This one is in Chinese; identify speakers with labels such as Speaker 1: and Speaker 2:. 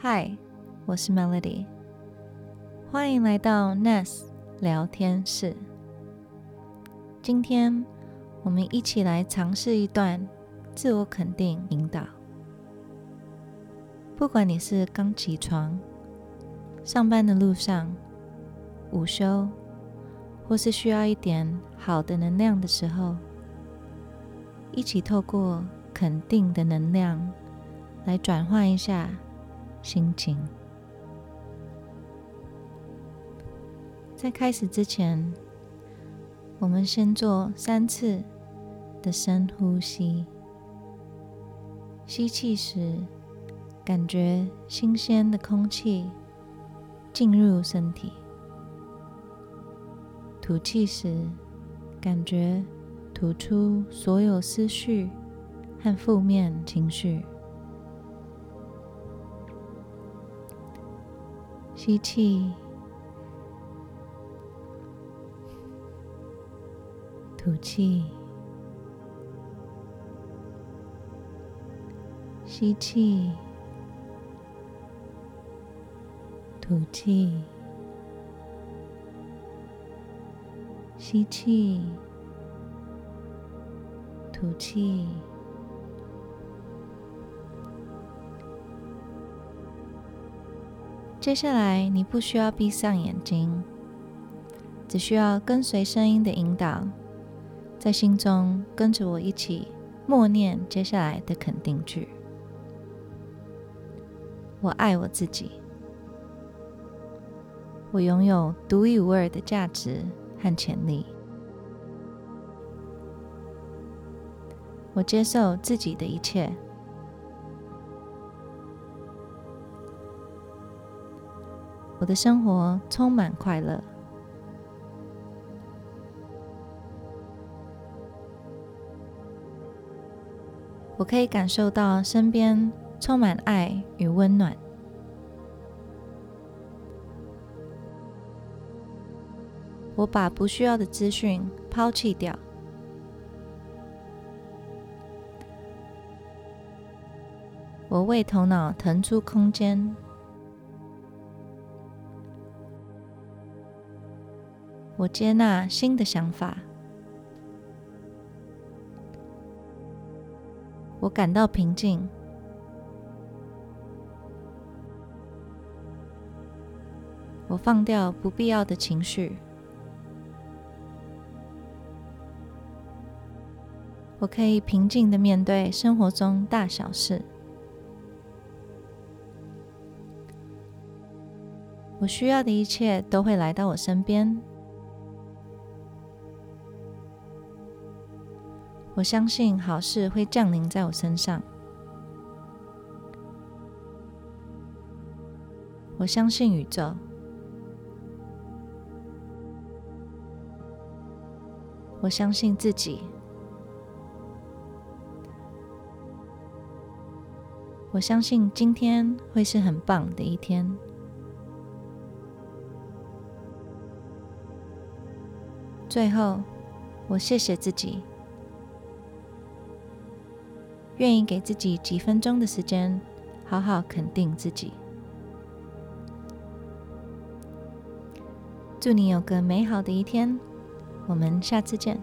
Speaker 1: 嗨，我是 Melody，欢迎来到 Nest 聊天室。今天我们一起来尝试一段自我肯定引导。不管你是刚起床、上班的路上、午休，或是需要一点好的能量的时候，一起透过肯定的能量来转换一下心情。在开始之前，我们先做三次的深呼吸。吸气时，感觉新鲜的空气进入身体；吐气时，感觉吐出所有思绪和负面情绪。吸气。吐气，吸气，吐气，吸气，吐气。接下来，你不需要闭上眼睛，只需要跟随声音的引导。在心中跟着我一起默念接下来的肯定句：“我爱我自己，我拥有独一无二的价值和潜力，我接受自己的一切，我的生活充满快乐。”我可以感受到身边充满爱与温暖。我把不需要的资讯抛弃掉。我为头脑腾出空间。我接纳新的想法。我感到平静。我放掉不必要的情绪。我可以平静的面对生活中大小事。我需要的一切都会来到我身边。我相信好事会降临在我身上。我相信宇宙。我相信自己。我相信今天会是很棒的一天。最后，我谢谢自己。愿意给自己几分钟的时间，好好肯定自己。祝你有个美好的一天，我们下次见。